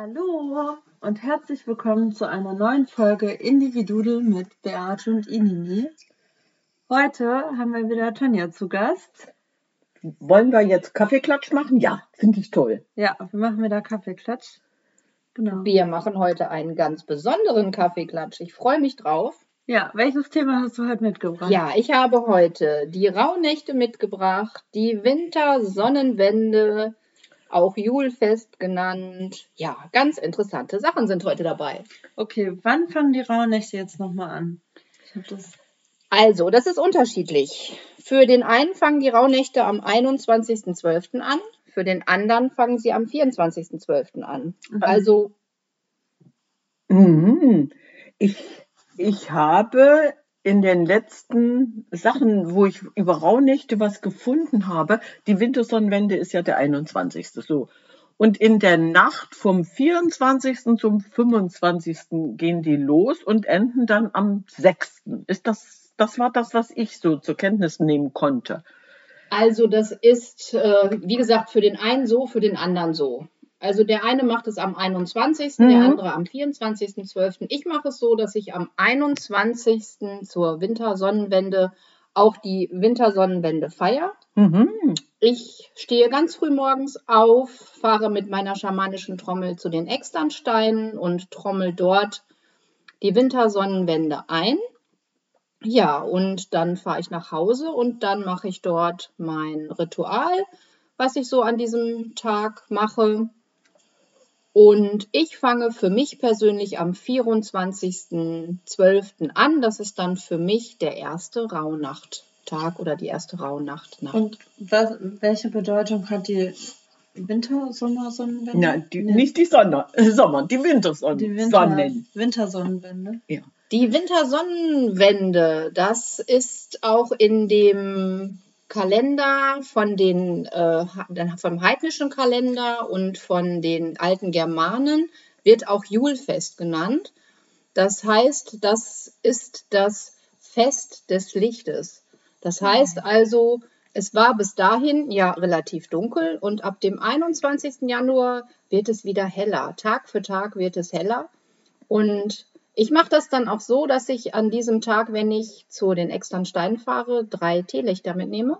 Hallo und herzlich willkommen zu einer neuen Folge Individudel mit Beate und Inini. Heute haben wir wieder Tanja zu Gast. Wollen wir jetzt Kaffeeklatsch machen? Ja, finde ich toll. Ja, wir machen wieder Kaffeeklatsch. Genau. Wir machen heute einen ganz besonderen Kaffeeklatsch. Ich freue mich drauf. Ja, welches Thema hast du heute mitgebracht? Ja, ich habe heute die Rauhnächte mitgebracht, die Wintersonnenwende, auch Julfest genannt. Ja, ganz interessante Sachen sind heute dabei. Okay, wann fangen die Rauhnächte jetzt nochmal an? Das also, das ist unterschiedlich. Für den einen fangen die Rauhnächte am 21.12. an, für den anderen fangen sie am 24.12. an. Mhm. Also. Mhm. Ich, ich habe in den letzten Sachen, wo ich über Rauhnächte was gefunden habe, die Wintersonnenwende ist ja der 21. so. Und in der Nacht vom 24. zum 25. gehen die los und enden dann am 6. Ist das, das war das, was ich so zur Kenntnis nehmen konnte. Also das ist, äh, wie gesagt, für den einen so, für den anderen so. Also der eine macht es am 21., mhm. der andere am 24.12. Ich mache es so, dass ich am 21. zur Wintersonnenwende auch die Wintersonnenwende feiere. Mhm. Ich stehe ganz früh morgens auf, fahre mit meiner schamanischen Trommel zu den Externsteinen und trommel dort die Wintersonnenwende ein. Ja, und dann fahre ich nach Hause und dann mache ich dort mein Ritual, was ich so an diesem Tag mache. Und ich fange für mich persönlich am 24.12. an. Das ist dann für mich der erste Rauhnachttag oder die erste Rauhnachtnacht. Und was, welche Bedeutung hat die Winter, Sommer, Sonnenwende? Ja, die, nee. nicht die Sonne, Sommer, die Wintersonnen. Die Winter, Wintersonnenwende. Ja. Die Wintersonnenwende, das ist auch in dem Kalender von den, äh, vom heidnischen Kalender und von den alten Germanen wird auch Julfest genannt. Das heißt, das ist das Fest des Lichtes. Das heißt also, es war bis dahin ja relativ dunkel und ab dem 21. Januar wird es wieder heller. Tag für Tag wird es heller. Und ich mache das dann auch so, dass ich an diesem Tag, wenn ich zu den externen Steinen fahre, drei Teelichter mitnehme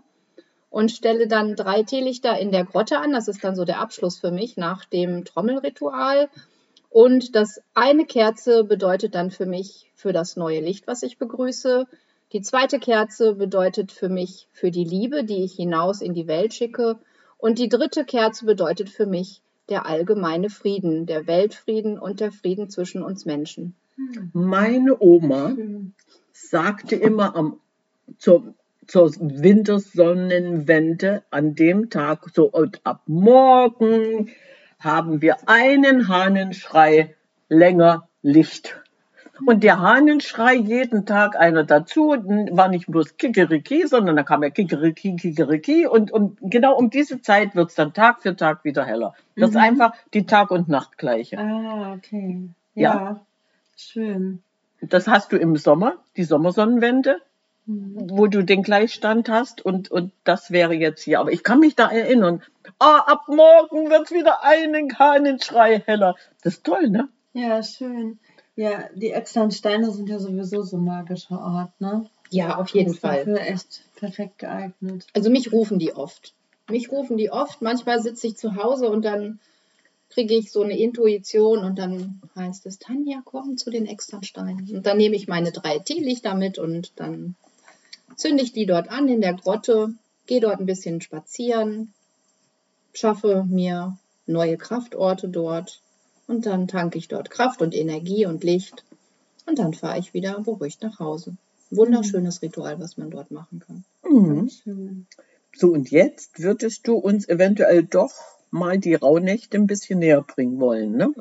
und stelle dann drei Teelichter in der Grotte an. Das ist dann so der Abschluss für mich nach dem Trommelritual. Und das eine Kerze bedeutet dann für mich für das neue Licht, was ich begrüße. Die zweite Kerze bedeutet für mich für die Liebe, die ich hinaus in die Welt schicke. Und die dritte Kerze bedeutet für mich der allgemeine Frieden, der Weltfrieden und der Frieden zwischen uns Menschen. Meine Oma sagte immer am, zur, zur Wintersonnenwende an dem Tag, so und ab morgen haben wir einen Hahnenschrei länger Licht. Und der Hahnenschrei jeden Tag einer dazu, war nicht bloß Kikeriki, sondern da kam ja Kikeriki, Kikeriki und, und genau um diese Zeit wird es dann Tag für Tag wieder heller. Das mhm. ist einfach die Tag- und Nachtgleiche. Ah, okay. Ja. ja. Schön. Das hast du im Sommer, die Sommersonnenwende, mhm. wo du den Gleichstand hast und, und das wäre jetzt hier. Aber ich kann mich da erinnern, ah, ab morgen wird wieder einen Kahnenschrei heller. Das ist toll, ne? Ja, schön. Ja, die externen Steine sind ja sowieso so ein magischer Ort, ne? Ja, auf jeden das Fall. Dafür echt perfekt geeignet. Also mich rufen die oft. Mich rufen die oft. Manchmal sitze ich zu Hause und dann kriege ich so eine Intuition und dann heißt es, Tanja, komm zu den Extrasteinen. Und dann nehme ich meine drei Teelichter mit und dann zünde ich die dort an in der Grotte. gehe dort ein bisschen spazieren, schaffe mir neue Kraftorte dort und dann tanke ich dort Kraft und Energie und Licht und dann fahre ich wieder beruhigt nach Hause. Wunderschönes Ritual, was man dort machen kann. Mhm. So, und jetzt würdest du uns eventuell doch mal die Rauhnächte ein bisschen näher bringen wollen, ne?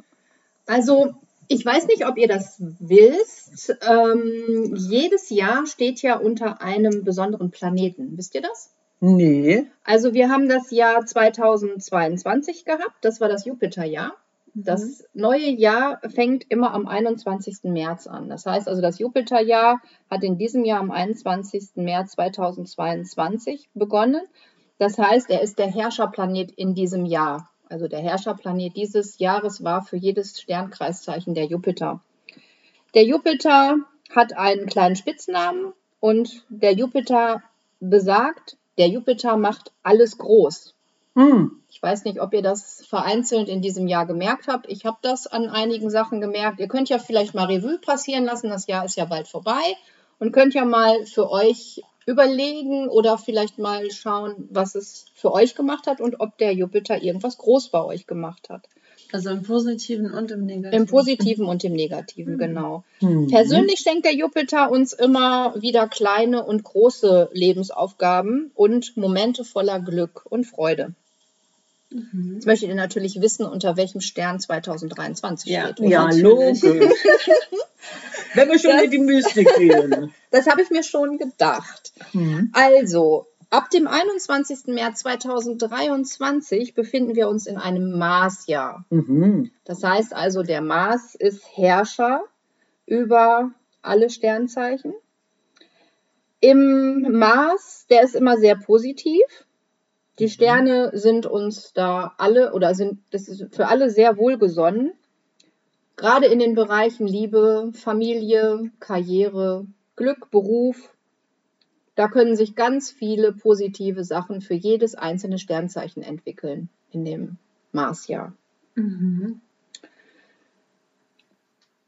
Also, ich weiß nicht, ob ihr das wisst. Ähm, jedes Jahr steht ja unter einem besonderen Planeten. Wisst ihr das? Nee. Also, wir haben das Jahr 2022 gehabt. Das war das Jupiterjahr. Das neue Jahr fängt immer am 21. März an. Das heißt also, das Jupiterjahr hat in diesem Jahr am 21. März 2022 begonnen. Das heißt, er ist der Herrscherplanet in diesem Jahr. Also der Herrscherplanet dieses Jahres war für jedes Sternkreiszeichen der Jupiter. Der Jupiter hat einen kleinen Spitznamen und der Jupiter besagt, der Jupiter macht alles groß. Hm. Ich weiß nicht, ob ihr das vereinzelt in diesem Jahr gemerkt habt. Ich habe das an einigen Sachen gemerkt. Ihr könnt ja vielleicht mal Revue passieren lassen. Das Jahr ist ja bald vorbei. Und könnt ja mal für euch überlegen oder vielleicht mal schauen, was es für euch gemacht hat und ob der Jupiter irgendwas groß bei euch gemacht hat. Also im Positiven und im Negativen. Im Positiven und im Negativen, genau. Hm. Persönlich schenkt der Jupiter uns immer wieder kleine und große Lebensaufgaben und Momente voller Glück und Freude. Mhm. Jetzt möchtet ihr natürlich wissen, unter welchem Stern 2023 Ja. steht. Ja, logisch. Wenn wir schon Das- in die Mystik gehen. Das habe ich mir schon gedacht. Hm. Also, ab dem 21. März 2023 befinden wir uns in einem Marsjahr. Mhm. Das heißt also, der Mars ist Herrscher über alle Sternzeichen. Im Mars, der ist immer sehr positiv. Die Sterne sind uns da alle oder sind das ist für alle sehr wohlgesonnen. Gerade in den Bereichen Liebe, Familie, Karriere, Glück, Beruf. Da können sich ganz viele positive Sachen für jedes einzelne Sternzeichen entwickeln in dem Marsjahr. Mhm.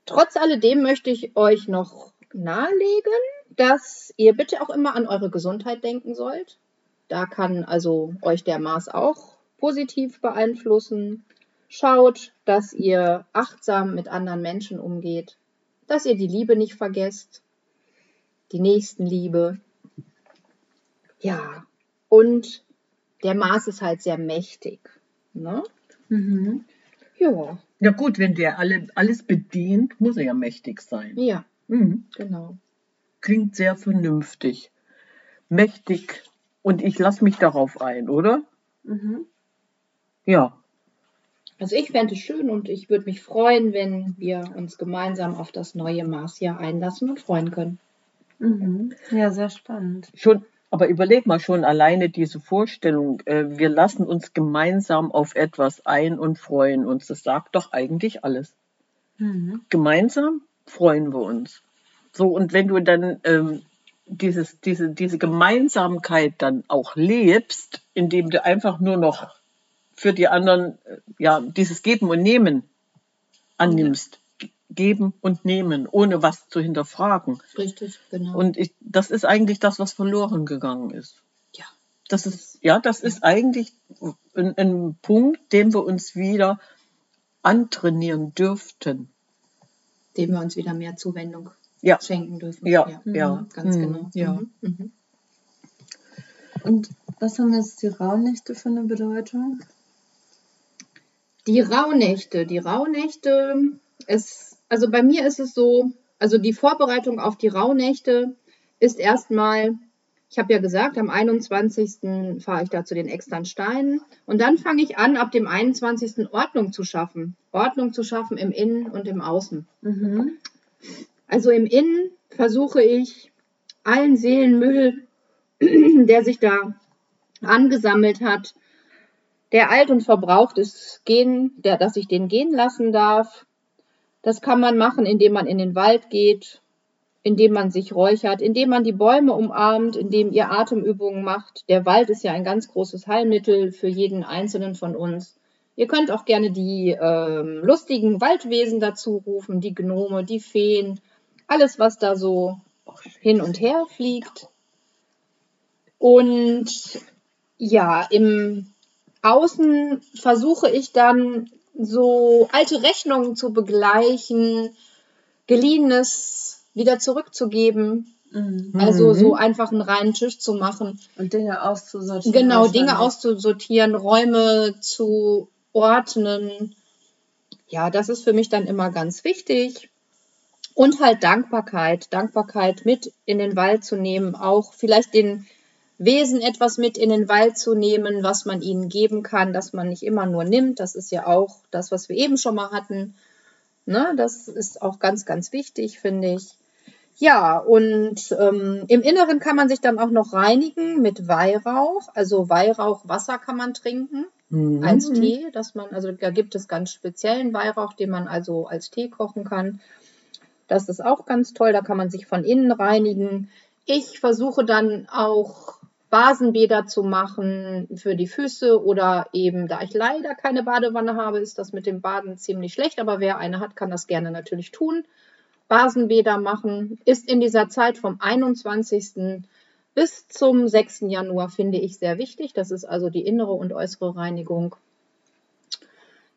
Trotz alledem möchte ich euch noch nahelegen, dass ihr bitte auch immer an eure Gesundheit denken sollt. Da kann also euch der Mars auch positiv beeinflussen. Schaut, dass ihr achtsam mit anderen Menschen umgeht, dass ihr die Liebe nicht vergesst, die Nächstenliebe. Ja, und der Mars ist halt sehr mächtig. Ne? Mhm. Ja, Ja gut, wenn der alle, alles bedient, muss er ja mächtig sein. ja, Mhm. genau. Klingt sehr vernünftig. Mächtig. Und ich lasse mich darauf ein, oder? Mhm. Ja. Also ich fände es schön und ich würde mich freuen, wenn wir uns gemeinsam auf das neue Marsjahr einlassen und freuen können. Mhm. Ja, sehr spannend. Schon, aber überleg mal schon alleine diese Vorstellung, äh, wir lassen uns gemeinsam auf etwas ein und freuen uns. Das sagt doch eigentlich alles. Mhm. Gemeinsam freuen wir uns. So, und wenn du dann ähm, dieses, diese, diese Gemeinsamkeit dann auch lebst, indem du einfach nur noch für die anderen äh, ja dieses Geben und Nehmen annimmst. Ge- Geben und nehmen, ohne was zu hinterfragen. Richtig, genau. Und ich, das ist eigentlich das, was verloren gegangen ist. ja, Das ist, ja, das ist eigentlich ein, ein Punkt, den wir uns wieder antrainieren dürften. dem wir uns wieder mehr Zuwendung Ja, schenken dürfen. ja, ja. Mhm, ganz Mhm, genau. Ja. Mhm, mhm. Und was haben jetzt die Rauhnächte für eine Bedeutung? Die Rauhnächte, die Rauhnächte ist, also bei mir ist es so, also die Vorbereitung auf die Rauhnächte ist erstmal, ich habe ja gesagt, am 21. fahre ich da zu den externen Steinen und dann fange ich an, ab dem 21. Ordnung zu schaffen. Ordnung zu schaffen im Innen und im Außen. Mhm. Also im Innen versuche ich allen Seelenmüll, der sich da angesammelt hat, der alt und verbraucht ist, gehen, der, dass ich den gehen lassen darf. Das kann man machen, indem man in den Wald geht, indem man sich räuchert, indem man die Bäume umarmt, indem ihr Atemübungen macht. Der Wald ist ja ein ganz großes Heilmittel für jeden einzelnen von uns. Ihr könnt auch gerne die ähm, lustigen Waldwesen dazu rufen, die Gnome, die Feen, alles, was da so hin und her fliegt. Und ja, im Außen versuche ich dann so alte Rechnungen zu begleichen, geliehenes wieder zurückzugeben. Mhm. Also so einfach einen reinen Tisch zu machen. Und Dinge auszusortieren. Genau, Dinge auszusortieren, Räume zu ordnen. Ja, das ist für mich dann immer ganz wichtig. Und halt Dankbarkeit, Dankbarkeit mit in den Wald zu nehmen, auch vielleicht den Wesen etwas mit in den Wald zu nehmen, was man ihnen geben kann, dass man nicht immer nur nimmt. Das ist ja auch das, was wir eben schon mal hatten. Ne, das ist auch ganz, ganz wichtig, finde ich. Ja, und ähm, im Inneren kann man sich dann auch noch reinigen mit Weihrauch. Also Weihrauchwasser kann man trinken Mhm. als Tee, dass man, also da gibt es ganz speziellen Weihrauch, den man also als Tee kochen kann. Das ist auch ganz toll, da kann man sich von innen reinigen. Ich versuche dann auch Basenbäder zu machen für die Füße oder eben, da ich leider keine Badewanne habe, ist das mit dem Baden ziemlich schlecht, aber wer eine hat, kann das gerne natürlich tun. Basenbäder machen ist in dieser Zeit vom 21. bis zum 6. Januar, finde ich, sehr wichtig. Das ist also die innere und äußere Reinigung.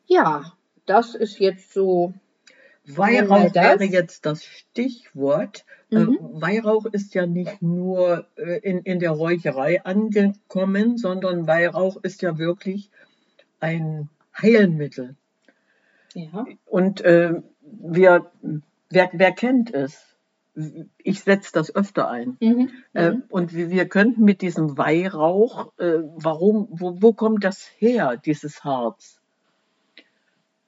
Ja, das ist jetzt so. Weihrauch wäre jetzt das Stichwort. Mhm. Äh, Weihrauch ist ja nicht nur äh, in, in der Räucherei angekommen, sondern Weihrauch ist ja wirklich ein Heilmittel. Ja. Und äh, wir, wer, wer kennt es? Ich setze das öfter ein. Mhm. Äh, und wir, wir könnten mit diesem Weihrauch, äh, warum, wo, wo kommt das her, dieses Harz?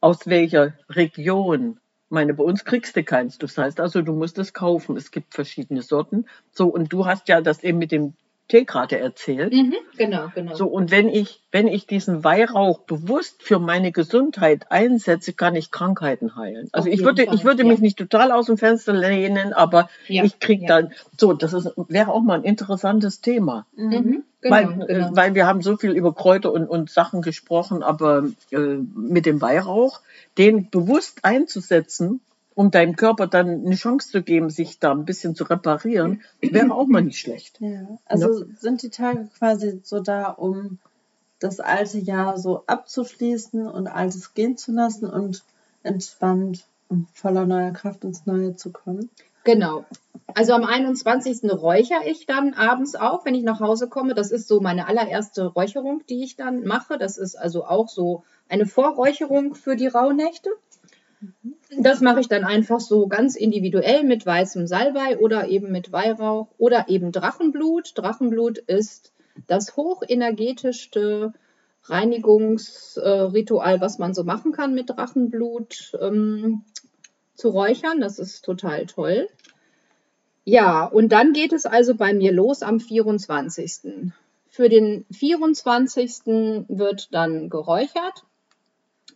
Aus welcher Region? Meine, bei uns kriegst du keins. Das heißt also, du musst es kaufen. Es gibt verschiedene Sorten. So, und du hast ja das eben mit dem Tee gerade erzählt. Mhm. Genau, genau. So, und wenn ich, wenn ich diesen Weihrauch bewusst für meine Gesundheit einsetze, kann ich Krankheiten heilen. Also Auf ich würde, Fall, ich würde ja. mich nicht total aus dem Fenster lehnen, aber Ja, ich krieg ja. dann, so, das ist, wäre auch mal ein interessantes Thema. Mhm. Genau, weil, genau. äh, weil wir haben so viel über Kräuter und, und Sachen gesprochen, aber äh, mit dem Weihrauch, den bewusst einzusetzen, um deinem Körper dann eine Chance zu geben, sich da ein bisschen zu reparieren, wäre auch mal nicht schlecht. Ja, also sind die Tage quasi so da, um das alte Jahr so abzuschließen und altes gehen zu lassen und entspannt und voller neuer Kraft ins Neue zu kommen. Genau. Also am 21. räuchere ich dann abends auch, wenn ich nach Hause komme. Das ist so meine allererste Räucherung, die ich dann mache. Das ist also auch so eine Vorräucherung für die Rauhnächte. Das mache ich dann einfach so ganz individuell mit weißem Salbei oder eben mit Weihrauch oder eben Drachenblut. Drachenblut ist das hochenergetischste Reinigungsritual, was man so machen kann mit Drachenblut ähm, zu räuchern. Das ist total toll. Ja, und dann geht es also bei mir los am 24. Für den 24. wird dann geräuchert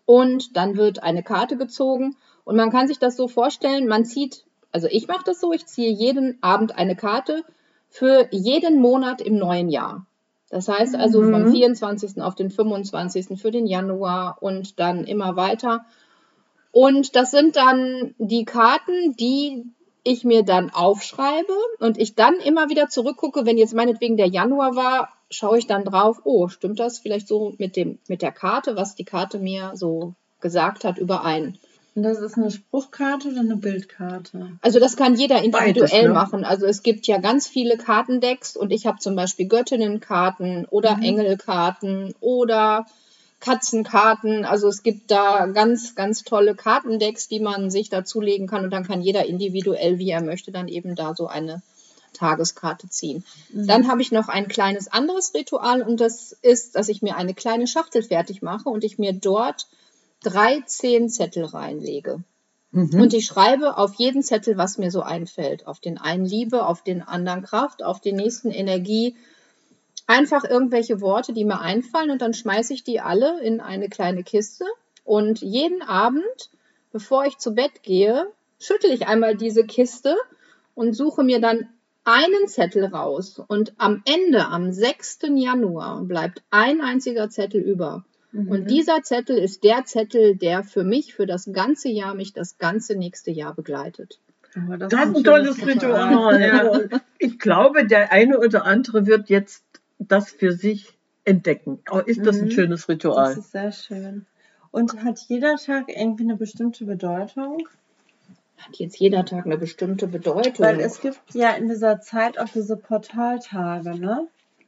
und dann wird eine Karte gezogen und man kann sich das so vorstellen, man zieht, also ich mache das so, ich ziehe jeden Abend eine Karte für jeden Monat im neuen Jahr. Das heißt also vom Mhm. 24. auf den 25. für den Januar und dann immer weiter. Und das sind dann die Karten, die ich mir dann aufschreibe und ich dann immer wieder zurückgucke, wenn jetzt meinetwegen der Januar war, schaue ich dann drauf, oh, stimmt das vielleicht so mit dem mit der Karte, was die Karte mir so gesagt hat, überein. Und das ist eine Spruchkarte oder eine Bildkarte? Also das kann jeder individuell Beides, ne? machen. Also es gibt ja ganz viele Kartendecks und ich habe zum Beispiel Göttinnenkarten oder Mhm. Engelkarten oder Katzenkarten. Also es gibt da ganz, ganz tolle Kartendecks, die man sich dazulegen kann und dann kann jeder individuell, wie er möchte, dann eben da so eine Tageskarte ziehen. Dann habe ich noch ein kleines anderes Ritual und das ist, dass ich mir eine kleine Schachtel fertig mache und ich mir dort drei Zettel reinlege. Mhm. Und ich schreibe auf jeden Zettel, was mir so einfällt. Auf den einen Liebe, auf den anderen Kraft, auf den nächsten Energie. Einfach irgendwelche Worte, die mir einfallen und dann schmeiße ich die alle in eine kleine Kiste. Und jeden Abend, bevor ich zu Bett gehe, schüttel ich einmal diese Kiste und suche mir dann einen Zettel raus. Und am Ende, am 6. Januar, bleibt ein einziger Zettel über. Mhm. Und dieser Zettel ist der Zettel, der für mich, für das ganze Jahr, mich das ganze nächste Jahr begleitet. Aber Das ist ein tolles Ritual. Ja. Ich glaube, der eine oder andere wird jetzt das für sich entdecken. Oh, ist das ein Mhm. schönes Ritual? Das ist sehr schön. Und hat jeder Tag irgendwie eine bestimmte Bedeutung? Hat jetzt jeder Tag eine bestimmte Bedeutung. Weil es gibt ja in dieser Zeit auch diese Portaltage, ne?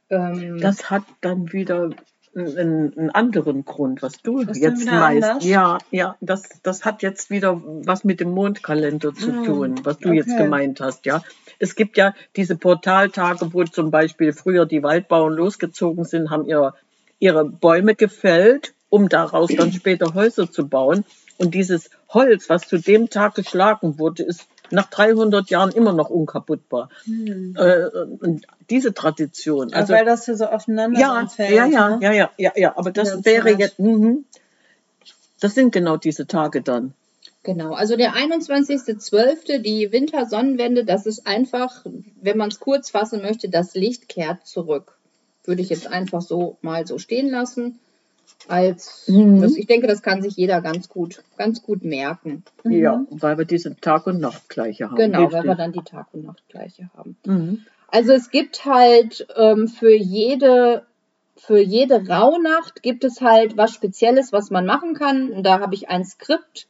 ähm, Das hat dann wieder einen, einen anderen Grund, was du dann jetzt meinst. anders? Ja, ja, das, das hat jetzt wieder was mit dem Mondkalender zu Mm, tun, was du jetzt okay. gemeint hast, ja. Es gibt ja diese Portaltage, wo zum Beispiel früher die Waldbauern losgezogen sind, haben ihre, ihre Bäume gefällt, um daraus dann später Häuser zu bauen. Und dieses Holz, was zu dem Tag geschlagen wurde, ist nach 300 Jahren immer noch unkaputtbar. Äh, und diese Tradition. Also, Also, weil das ja so aufeinander ja, fällt, ja, ja, ne? ja, ja, ja, ja, aber das Ja, wäre jetzt, mhm. das sind genau diese Tage dann. Genau, also der 21.12., die Wintersonnenwende, das ist einfach, wenn man es kurz fassen möchte, das Licht kehrt zurück. Würde ich jetzt einfach so mal so stehen lassen. Als, Mhm. das, ich denke, das kann sich jeder ganz gut, ganz gut merken. Ja, weil wir diese Tag- und Nachtgleiche haben. Genau, Richtig. weil wir dann die Tag- und Nachtgleiche haben. Mhm. Also es gibt halt ähm, für jede für jede Rauhnacht gibt es halt was Spezielles, was man machen kann. Und da habe ich ein Skript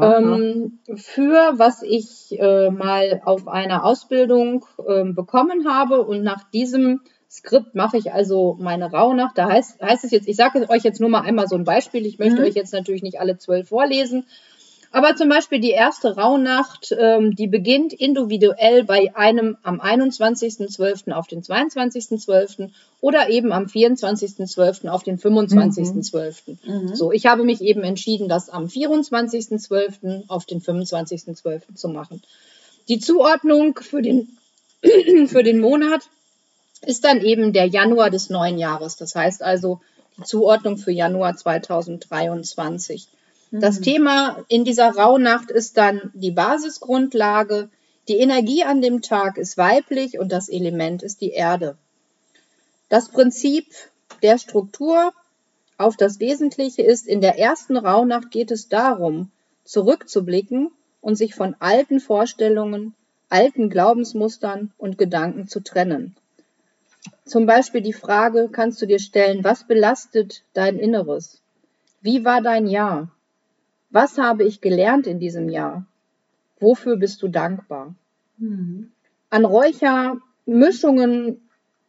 ähm, für, was ich äh, mal auf einer Ausbildung ähm, bekommen habe. Und nach diesem Skript mache ich also meine Rauhnacht. Da heißt, heißt es jetzt, ich sage euch jetzt nur mal einmal so ein Beispiel. Ich möchte Mhm. euch jetzt natürlich nicht alle zwölf vorlesen. Aber zum Beispiel die erste Rauhnacht, ähm, die beginnt individuell bei einem am 21.12. auf den 22.12. oder eben am 24.12. auf den 25.12. Mhm. So, ich habe mich eben entschieden, das am 24.12. auf den 25.12. zu machen. Die Zuordnung für den, für den Monat ist dann eben der Januar des neuen Jahres. Das heißt also die Zuordnung für Januar 2023. Das Mhm. Thema in dieser Rauhnacht ist dann die Basisgrundlage. Die Energie an dem Tag ist weiblich und das Element ist die Erde. Das Prinzip der Struktur auf das Wesentliche ist, in der ersten Rauhnacht geht es darum, zurückzublicken und sich von alten Vorstellungen, alten Glaubensmustern und Gedanken zu trennen. Zum Beispiel die Frage kannst du dir stellen, was belastet dein Inneres? Wie war dein Jahr? Was habe ich gelernt in diesem Jahr? Wofür bist du dankbar? Mhm. An Räuchermischungen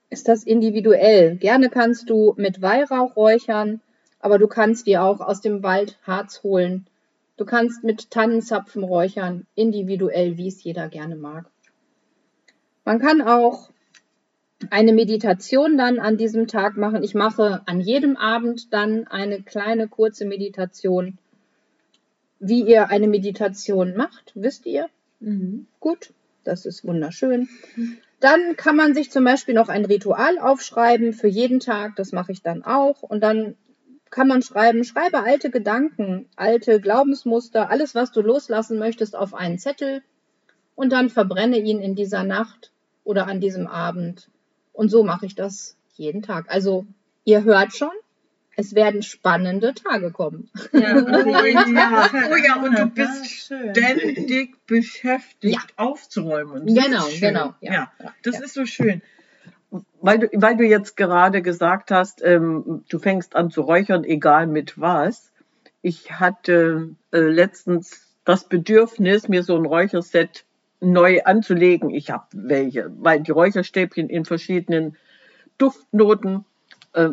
ist das individuell. Gerne kannst du mit Weihrauch räuchern, aber du kannst dir auch aus dem Wald Harz holen. Du kannst mit Tannenzapfen räuchern, individuell, wie es jeder gerne mag. Man kann auch eine Meditation dann an diesem Tag machen. Ich mache an jedem Abend dann eine kleine kurze Meditation. Wie ihr eine Meditation macht, wisst ihr? Mhm. Gut, das ist wunderschön. Dann kann man sich zum Beispiel noch ein Ritual aufschreiben für jeden Tag. Das mache ich dann auch. Und dann kann man schreiben, schreibe alte Gedanken, alte Glaubensmuster, alles, was du loslassen möchtest, auf einen Zettel und dann verbrenne ihn in dieser Nacht oder an diesem Abend. Und so mache ich das jeden Tag. Also ihr hört schon, es werden spannende Tage kommen. Ja, Oh ja, oh ja, und du bist ständig beschäftigt, Ja. aufzuräumen. Das Genau, genau, ja, Ja, ja, das ja. ist so schön. Weil du, weil du jetzt gerade gesagt hast, ähm, du fängst an zu räuchern, egal mit was. Ich hatte äh, letztens das Bedürfnis, mir so ein Räucherset neu anzulegen. Ich habe welche, weil die Räucherstäbchen in verschiedenen Duftnoten. Äh,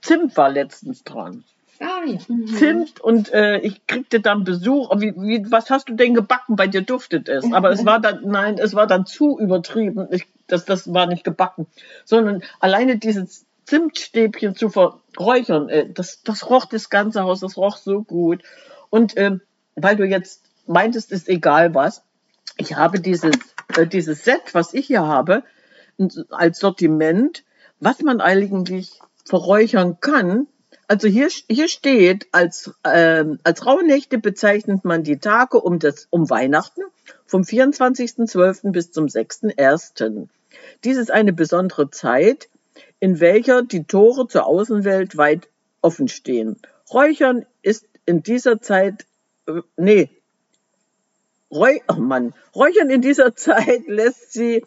Zimt war letztens dran. Ah ja. Zimt und äh, ich kriegte dann Besuch. Wie, wie, was hast du denn gebacken? Bei dir duftet es. Aber es war dann, nein, es war dann zu übertrieben. Ich, das, das war nicht gebacken. Sondern alleine dieses Zimtstäbchen zu verräuchern, äh, das, das roch das ganze Haus, das roch so gut. Und ähm, weil du jetzt meintest, ist egal was, ich habe dieses, äh, dieses Set, was ich hier habe, als Sortiment, was man eigentlich verräuchern kann. Also hier, hier steht, als, ähm, als Rauhnächte bezeichnet man die Tage um, das, um Weihnachten vom 24.12. bis zum 6.1. Dies ist eine besondere Zeit, in welcher die Tore zur Außenwelt weit offen stehen. Räuchern ist in dieser Zeit, äh, nee, Räu oh Mann, Räuchern in dieser Zeit lässt sie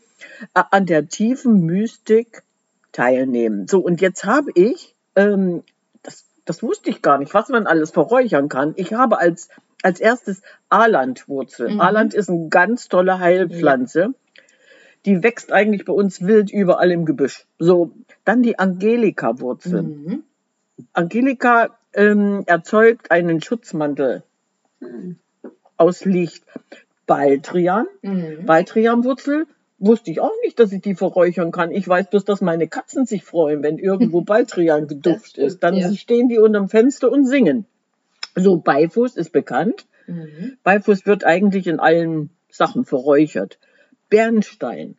äh, an der tiefen Mystik teilnehmen. So, und jetzt habe ich, ähm, das, das wusste ich gar nicht, was man alles verräuchern kann. Ich habe als, als erstes Alandwurzel. Mhm. Aland ist eine ganz tolle Heilpflanze. Die wächst eigentlich bei uns wild überall im Gebüsch. So, dann die Angelika-Wurzel. Mhm. Angelika ähm, erzeugt einen Schutzmantel aus Licht. Baldrian, Mhm. Baldrianwurzel, wusste ich auch nicht, dass ich die verräuchern kann. Ich weiß bloß, dass meine Katzen sich freuen, wenn irgendwo Baldrian geduft ist. Dann ja. stehen die unterm Fenster und singen. So, Beifuß ist bekannt. Mhm. Beifuß wird eigentlich in allen Sachen verräuchert. Bernstein.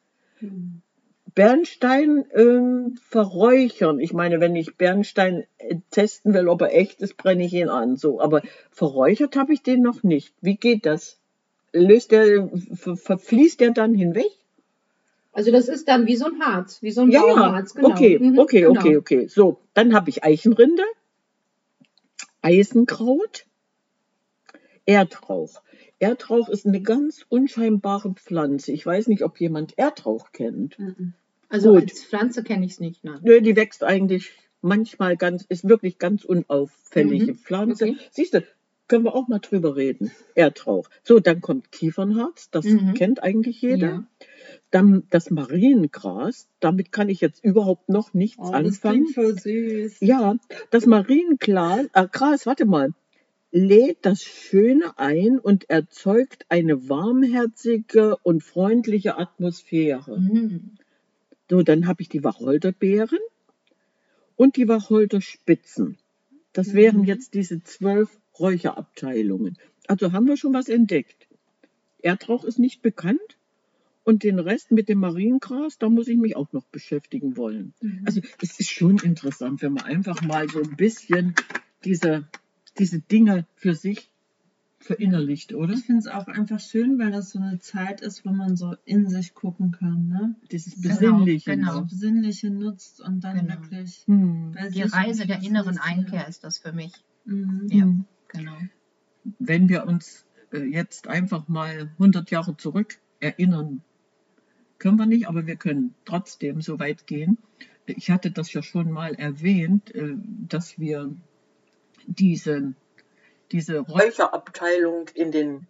Bernstein ähm, verräuchern. Ich meine, wenn ich Bernstein äh, testen will, ob er echt ist, brenne ich ihn an. So, aber verräuchert habe ich den noch nicht. Wie geht das? Löst der, ver verfließt der dann hinweg? Also das ist dann wie so ein Harz, wie so ein Ja. Baumharz, genau. Okay, Mhm, okay, genau. okay, okay. So, dann habe ich Eichenrinde, Eisenkraut, Erdrauch. Erdrauch ist eine ganz unscheinbare Pflanze. Ich weiß nicht, ob jemand Erdrauch kennt. Also Gut. als Pflanze kenne ich es nicht. Nein. Nö, die wächst eigentlich manchmal ganz, ist wirklich ganz unauffällige Mhm, Pflanze. okay. Siehst du, können wir auch mal drüber reden. Erdrauch. So, dann kommt Kiefernharz, das Mhm. kennt eigentlich jeder. Ja. Dann das Mariengras, damit kann ich jetzt überhaupt noch nichts Oh, das anfangen. klingt voll süß. Ja, das Mariengras, äh, Gras, warte mal, lädt das Schöne ein und erzeugt eine warmherzige und freundliche Atmosphäre. Mhm. So, dann habe ich die Wacholderbeeren und die Wacholderspitzen. Das wären jetzt diese zwölf Räucherabteilungen. Also haben wir schon was entdeckt. Erdrauch ist nicht bekannt und den Rest mit dem Mariengras, da muss ich mich auch noch beschäftigen wollen. Also es ist schon interessant, wenn man einfach mal so ein bisschen diese, diese Dinge für sich verinnerlicht, oder? Ich finde es auch einfach schön, weil das so eine Zeit ist, wo man so in sich gucken kann, ne? Dieses Genau, Besinnliche. genau. So Besinnliche nutzt und dann Genau. wirklich Hm. Die Reise der inneren ist, Einkehr ist das für mich. Mhm. Ja, Hm. genau. wenn wir uns äh, jetzt einfach mal 100 Jahre zurück erinnern, können wir nicht, aber wir können trotzdem so weit gehen. Ich hatte das ja schon mal erwähnt, äh, dass wir diese, diese Räucherabteilung in den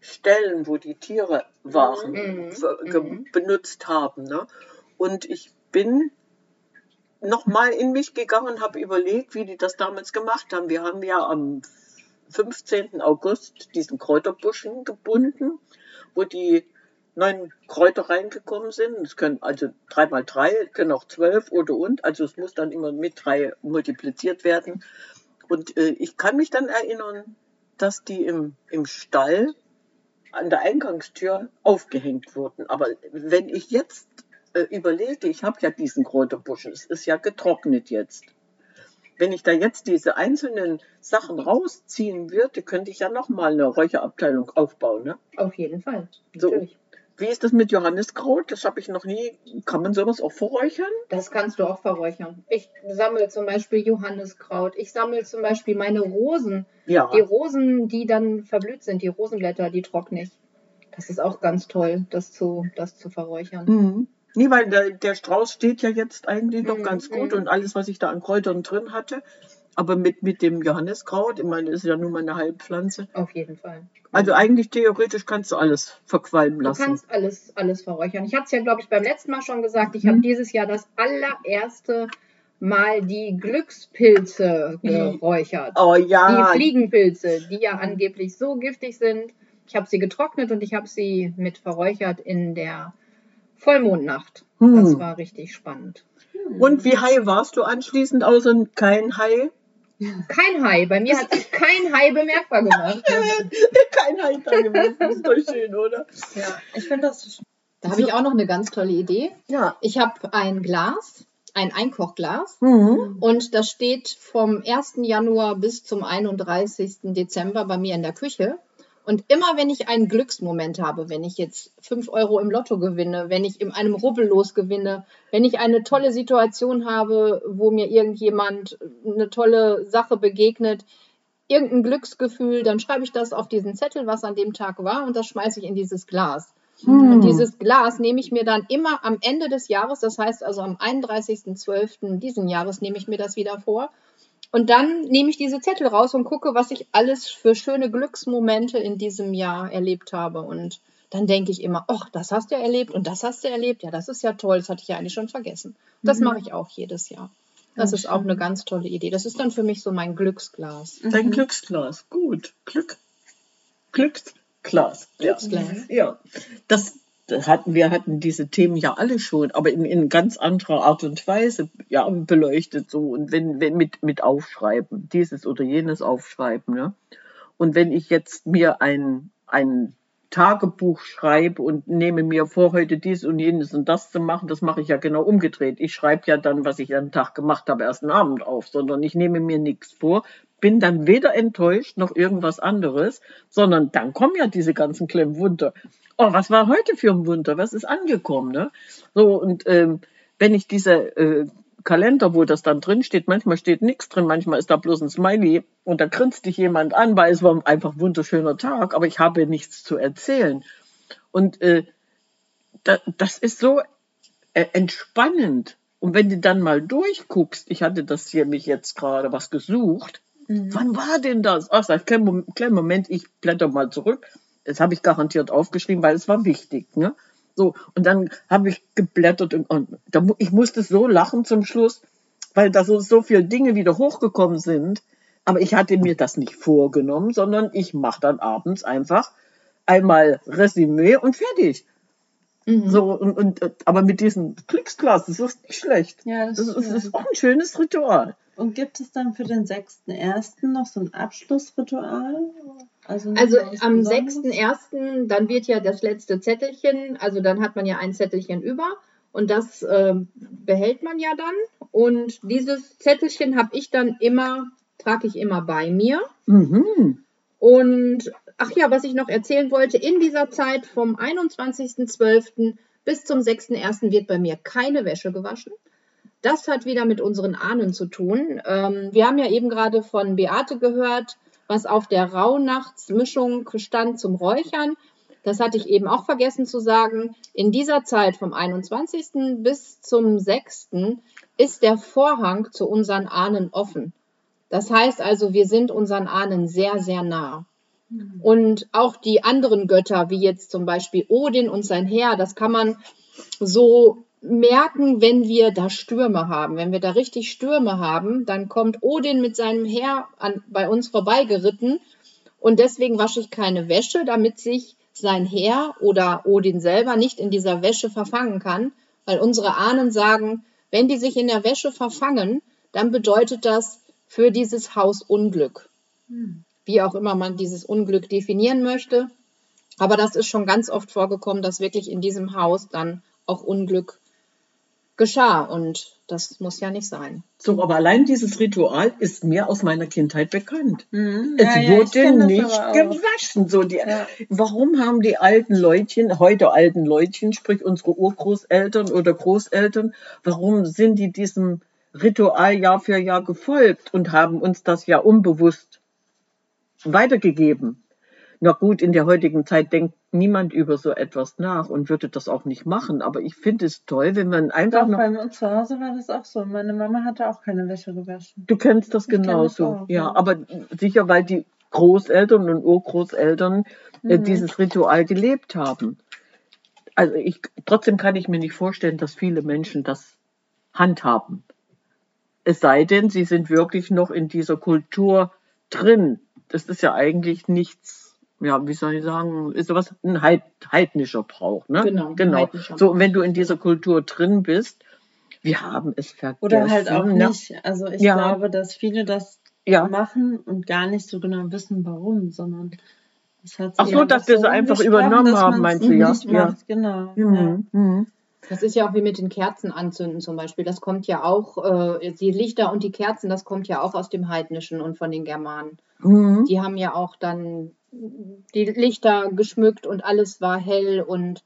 Stellen, wo die Tiere waren, Mhm. Mhm. benutzt haben. Ne? Und ich bin nochmal in mich gegangen und habe überlegt, wie die das damals gemacht haben. Wir haben ja am 15. August diesen Kräuterbuschen gebunden, wo die neun Kräuter reingekommen sind. Es können also drei mal drei, können auch zwölf oder und. Also es muss dann immer mit drei multipliziert werden. Und äh, ich kann mich dann erinnern, dass die im, im Stall an der Eingangstür aufgehängt wurden. Aber wenn ich jetzt äh, überlege, ich habe ja diesen Kräuterbuschen, es ist ja getrocknet jetzt. Wenn ich da jetzt diese einzelnen Sachen rausziehen würde, könnte ich ja nochmal eine Räucherabteilung aufbauen. Ne? Auf jeden Fall. So. Wie ist das mit Johanniskraut? Das habe ich noch nie. Kann man sowas auch verräuchern? Das kannst du auch verräuchern. Ich sammle zum Beispiel Johanniskraut. Ich sammle zum Beispiel meine Rosen. Ja. Die Rosen, die dann verblüht sind, die Rosenblätter, die trockne ich. Das ist auch ganz toll, das zu, das zu verräuchern. Mhm. Nee, weil der, der Strauß steht ja jetzt eigentlich noch Mhm, ganz gut mhm. und alles, was ich da an Kräutern drin hatte. Aber mit, mit dem Johanniskraut, ich meine, das ist ja nur mal eine Heilpflanze. Auf jeden Fall. Also eigentlich theoretisch kannst du alles verqualmen Du lassen. kannst alles, alles verräuchern. Ich hatte es ja, glaube ich, beim letzten Mal schon gesagt. Ich habe Mhm. dieses Jahr das allererste Mal die Glückspilze geräuchert. Oh Die ja, Fliegenpilze, die ja angeblich so giftig sind. Ich habe sie getrocknet und ich habe sie mit verräuchert in der Vollmondnacht. Hm. Das war richtig spannend. und wie high warst du anschließend, außer kein Hai? Kein Hai. Bei mir hat sich kein Hai bemerkbar gemacht. kein Hai da gewesen, das ist doch schön, oder? Ja, ich finde das Da habe ich auch noch eine ganz tolle Idee. Ja. Ich habe ein Glas, ein Einkochglas. Mhm. Und das steht vom 1. Januar bis zum 31. Dezember bei mir in der Küche. Und immer wenn ich einen Glücksmoment habe, wenn ich jetzt 5 Euro im Lotto gewinne, wenn ich in einem Rubbellos gewinne, wenn ich eine tolle Situation habe, wo mir irgendjemand eine tolle Sache begegnet, irgendein Glücksgefühl, dann schreibe ich das auf diesen Zettel, was an dem Tag war, und das schmeiße ich in dieses Glas. Und dieses Glas nehme ich mir dann immer am Ende des Jahres, das heißt also am 31.12. diesen Jahres nehme ich mir das wieder vor. Und dann nehme ich diese Zettel raus und gucke, was ich alles für schöne Glücksmomente in diesem Jahr erlebt habe. Und dann denke ich immer, ach, das hast du erlebt und das hast du erlebt. Ja, das ist ja toll, das hatte ich ja eigentlich schon vergessen. Das mache ich auch jedes Jahr. Das ist auch eine ganz tolle Idee. Das ist dann für mich so mein Glücksglas. Dein Glücksglas, gut. Glück. Glücksglas. Ja. Glücksglas. Ja, das das hatten wir hatten diese Themen ja alle schon, aber in, in ganz anderer Art und Weise ja, beleuchtet so und wenn, wenn mit, mit Aufschreiben, dieses oder jenes Aufschreiben. Ne? Und wenn ich jetzt mir ein, ein Tagebuch schreibe und nehme mir vor, heute dies und jenes und das zu machen, das mache ich ja genau umgedreht. Ich schreibe ja dann, was ich am Tag gemacht habe, erst einen Abend auf, sondern ich nehme mir nichts vor, bin dann weder enttäuscht noch irgendwas anderes, sondern dann kommen ja diese ganzen Klemmwunder. Oh, was war heute für ein Wunder? Was ist angekommen? Ne? So, und ähm, wenn ich diese äh, Kalender, wo das dann drin steht, manchmal steht nichts drin, manchmal ist da bloß ein Smiley und da grinst dich jemand an, weil es war einfach ein wunderschöner Tag, aber ich habe nichts zu erzählen. Und äh, da, das ist so äh, entspannend. Und wenn du dann mal durchguckst, ich hatte das hier mich jetzt gerade was gesucht, wann war denn das? Ach, sag ich, kleinen Moment, ich blätter mal zurück. Das habe ich garantiert aufgeschrieben, weil es war wichtig. Ne? So, und dann habe ich geblättert und, und da, ich musste so lachen zum Schluss, weil da so, so viele Dinge wieder hochgekommen sind. Aber ich hatte mir das nicht vorgenommen, sondern ich mache dann abends einfach einmal Resümee und fertig. So, und, und, aber mit diesem Glücksglas, das ist nicht schlecht. Ja, das Das ist, das ist auch ein schönes Ritual. Und gibt es dann für den 6.1. noch so ein Abschlussritual? Also, Also am Besonderes? 6.1., dann wird ja das letzte Zettelchen, also dann hat man ja ein Zettelchen über und das ähm, behält man ja dann. Und dieses Zettelchen habe ich dann immer, trage ich immer bei mir. Mhm. Und ach ja, was ich noch erzählen wollte, in dieser Zeit vom 21.12. bis zum 6.1. wird bei mir keine Wäsche gewaschen. Das hat wieder mit unseren Ahnen zu tun. Ähm, wir haben ja eben gerade von Beate gehört, was auf der Rauhnachtsmischung stand zum Räuchern. Das hatte ich eben auch vergessen zu sagen. In dieser Zeit vom 21. bis zum 6. ist der Vorhang zu unseren Ahnen offen. Das heißt also, wir sind unseren Ahnen sehr, sehr nah. Und auch die anderen Götter, wie jetzt zum Beispiel Odin und sein Heer, das kann man so merken, wenn wir da Stürme haben. Wenn wir da richtig Stürme haben, dann kommt Odin mit seinem Heer an, bei uns vorbeigeritten. Und deswegen wasche ich keine Wäsche, damit sich sein Heer oder Odin selber nicht in dieser Wäsche verfangen kann. Weil unsere Ahnen sagen, wenn die sich in der Wäsche verfangen, dann bedeutet das für dieses Haus Unglück. Wie auch immer man dieses Unglück definieren möchte. Aber das ist schon ganz oft vorgekommen, dass wirklich in diesem Haus dann auch Unglück geschah. Und das muss ja nicht sein. So, aber allein dieses Ritual ist mir aus meiner Kindheit bekannt. Mhm. Es Ja, ja, wurde das nicht gewaschen. So die, Ja. Warum haben die alten Leutchen, heute alten Leutchen, sprich unsere Urgroßeltern oder Großeltern, warum sind die diesem Ritual Jahr für Jahr gefolgt und haben uns das ja unbewusst weitergegeben? Na gut, in der heutigen Zeit denkt niemand über so etwas nach und würde das auch nicht machen. Aber ich finde es toll, wenn man einfach Doch, noch. bei uns zu Hause war das auch so. Meine Mama hatte auch keine Wäsche gewaschen. Du kennst das Ich kenn das genauso. auch, ja, ja. aber sicher, weil die Großeltern und Urgroßeltern äh, Mhm. dieses Ritual gelebt haben. Also ich, trotzdem kann ich mir nicht vorstellen, dass viele Menschen das handhaben. Es sei denn, sie sind wirklich noch in dieser Kultur drin. Das ist ja eigentlich nichts, ja, wie soll ich sagen, ist sowas ein Heid, heidnischer Brauch, ne? Genau, genau. So, und wenn du in dieser Kultur drin bist, wir haben es vergessen. Oder halt auch ne? nicht. Also ich Ja. glaube, dass viele das Ja. machen und gar nicht so genau wissen, warum, sondern es hat Ach sich so, einfach dass wir sie einfach übernommen haben, meinst du, ja? Nicht Ja. macht, genau. Ja. Mhm. Mhm. Das ist ja auch wie mit den Kerzen anzünden zum Beispiel. Das kommt ja auch, äh, die Lichter und die Kerzen, das kommt ja auch aus dem Heidnischen und von den Germanen. Mhm. Die haben ja auch dann die Lichter geschmückt und alles war hell und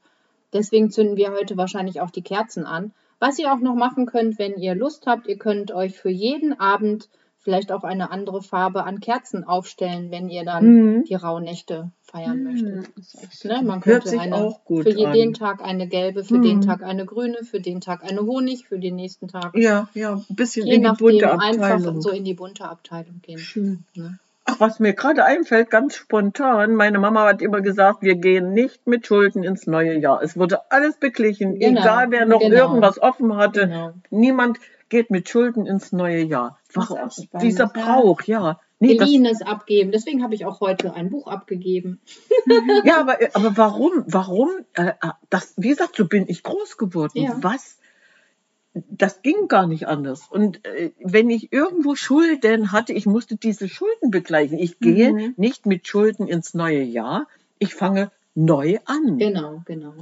deswegen zünden wir heute wahrscheinlich auch die Kerzen an. Was ihr auch noch machen könnt, wenn ihr Lust habt, ihr könnt euch für jeden Abend vielleicht auch eine andere Farbe an Kerzen aufstellen, wenn ihr dann Mhm. die Rauhnächte feiern Hm, möchtet. schön. Ne? Man Hört könnte eine, auch gut für an. den Tag eine gelbe, für den Mhm. Tag eine grüne, für den Tag eine Honig, für den nächsten Tag. Ja, ja, ein bisschen Je in die nachdem bunte einfach Abteilung. so in die bunte Abteilung gehen. Schön. Ne? Ach, was mir gerade einfällt, ganz spontan, meine Mama hat immer gesagt, wir gehen nicht mit Schulden ins neue Jahr. Es wurde alles beglichen, Genau, egal wer noch genau. irgendwas offen hatte. Genau. Niemand geht mit Schulden ins neue Jahr. Warum? Dieser. Brauch, ja. Nee, das, Geliehenes abgeben. Deswegen habe ich auch heute ein Buch abgegeben. ja, aber, aber warum? Warum? Äh, äh, das, wie gesagt, so bin ich groß geworden. Ja. Was? Das ging gar nicht anders. Und äh, wenn ich irgendwo Schulden hatte, ich musste diese Schulden begleichen. Ich gehe Mhm. nicht mit Schulden ins neue Jahr. Ich fange neu an. Genau, genau.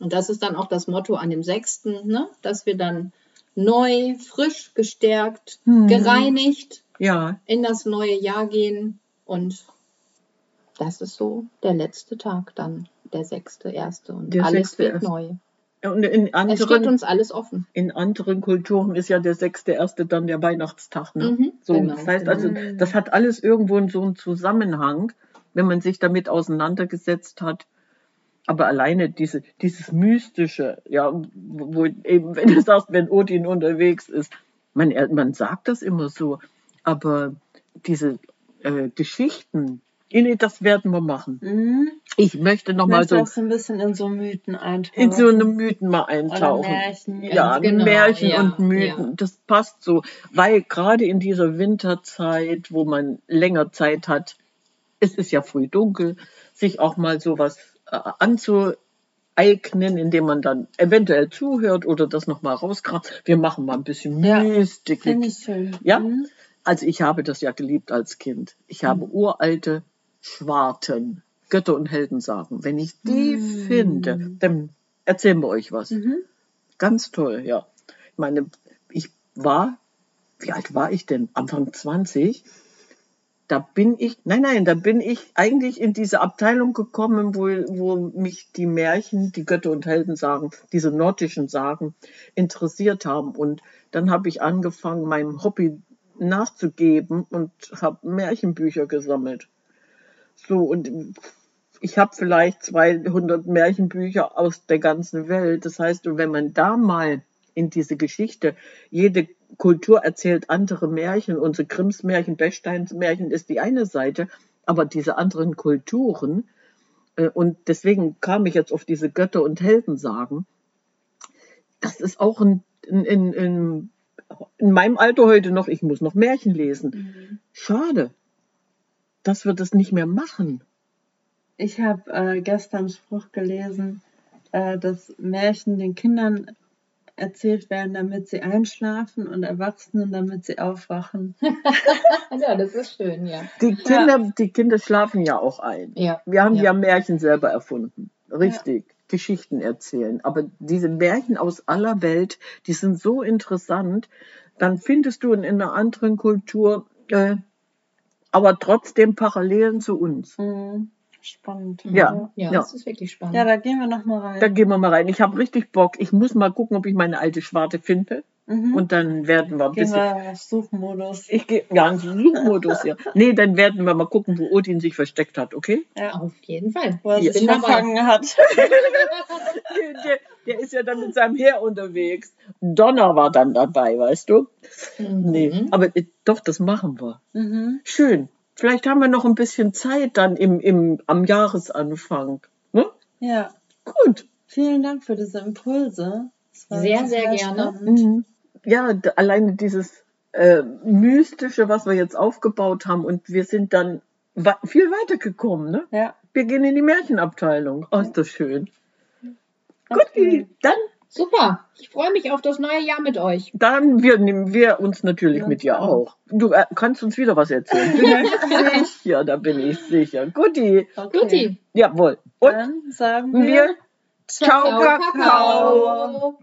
Und das ist dann auch das Motto an dem 6., ne? dass wir dann neu, frisch, gestärkt, Mhm. gereinigt Ja, in das neue Jahr gehen. Und das ist so der letzte Tag dann, der sechste, erste. Und Der alles wird erste. neu. Und in Es steht anderen, uns alles offen. in anderen Kulturen ist ja der sechste erste dann der Weihnachtstag. Ne? Mhm, So, genau, das heißt genau. also, das hat alles irgendwo in so einen Zusammenhang, wenn man sich damit auseinandergesetzt hat. Aber alleine diese, dieses Mystische, ja, wo eben, wenn du sagst, wenn Odin unterwegs ist, man, man sagt das immer so, aber diese äh, Geschichten, nee, das werden wir machen. Mhm. Ich möchte noch Ich mal so auch so ein bisschen in so Mythen eintauchen. in so eine Mythen mal Oder eintauchen. Märchen. Ja, genau, Märchen ja, und Mythen, ja. das passt so, weil gerade in dieser Winterzeit, wo man länger Zeit hat, es ist ja früh dunkel, sich auch mal sowas äh, anzueignen, indem man dann eventuell zuhört oder das nochmal rauskramt. Wir machen mal ein bisschen Ja, Mystik. Finde ich schön. Ja? Mhm. Also ich habe das ja geliebt als Kind. Ich habe uralte Schwarten, Götter und Heldensagen. Wenn ich die finde, dann erzählen wir euch was. Mhm. Ganz toll, ja. Ich meine, ich war, wie alt war ich denn? Anfang 20. Da bin ich, nein, nein, da bin ich eigentlich in diese Abteilung gekommen, wo, wo mich die Märchen, die Götter und Heldensagen, diese nordischen Sagen interessiert haben. Und dann habe ich angefangen, meinem Hobby nachzugeben und habe Märchenbücher gesammelt. So, und ich habe vielleicht 200 Märchenbücher aus der ganzen Welt. Das heißt, wenn man da mal in diese Geschichte, jede Kultur erzählt andere Märchen, unsere Grimms Märchen, Bechsteins Märchen ist die eine Seite, aber diese anderen Kulturen, äh, und deswegen kam ich jetzt auf diese Götter- und Heldensagen, das ist auch ein, in, in, in, in meinem Alter heute noch, ich muss noch Märchen lesen. Schade, dass wir das nicht mehr machen. Ich habe äh, gestern einen Spruch gelesen, äh, dass Märchen den Kindern erzählt werden, damit sie einschlafen und Erwachsenen, damit sie aufwachen. Ja, das ist schön, ja. Die Kinder, die Kinder schlafen ja auch ein. Ja. Wir haben Ja. ja, Märchen selber erfunden. Richtig. Geschichten erzählen. Aber diese Märchen aus aller Welt, die sind so interessant. Dann findest du in, in einer anderen Kultur, äh, aber trotzdem Parallelen zu uns. Mhm. Spannend. Ja. Ja, Ja. das ist wirklich spannend. Ja, da gehen wir noch mal rein. Da gehen wir mal rein. Ich habe richtig Bock. Ich muss mal gucken, ob ich meine alte Schwarte finde. Mhm. Und dann werden wir ein gehen bisschen. wir auf Suchmodus. Ich gehe ja in Suchmodus, ja. Nee, dann werden wir mal gucken, wo Odin sich versteckt hat, okay? Ja. Auf jeden Fall. Wo er Ich sich verfangen hat. Der, der ist ja dann mit seinem Heer unterwegs. Donner war dann dabei, weißt du? Mhm. Nee, aber äh, doch, das machen wir. mhm. Schön. Vielleicht haben wir noch ein bisschen Zeit dann im, im, am Jahresanfang. Ne? Ja. Gut. Vielen Dank für diese Impulse. Sehr, total sehr gerne. Mhm. Ja, alleine dieses äh, Mystische, was wir jetzt aufgebaut haben und wir sind dann viel weiter gekommen. Ne? Ja. Wir gehen in die Märchenabteilung. Oh, ist das schön. Okay. Gut, dann Super. Ich freue mich auf das neue Jahr mit euch. Dann wir, nehmen wir uns natürlich Ja, mit dir auch. auch. Du äh, kannst uns wieder was erzählen. Bin ich sicher, da bin ich sicher. Guti. Okay. Guti. Jawohl. Und Dann sagen wir, wir Ciao, Ciao, Kakao. Kakao.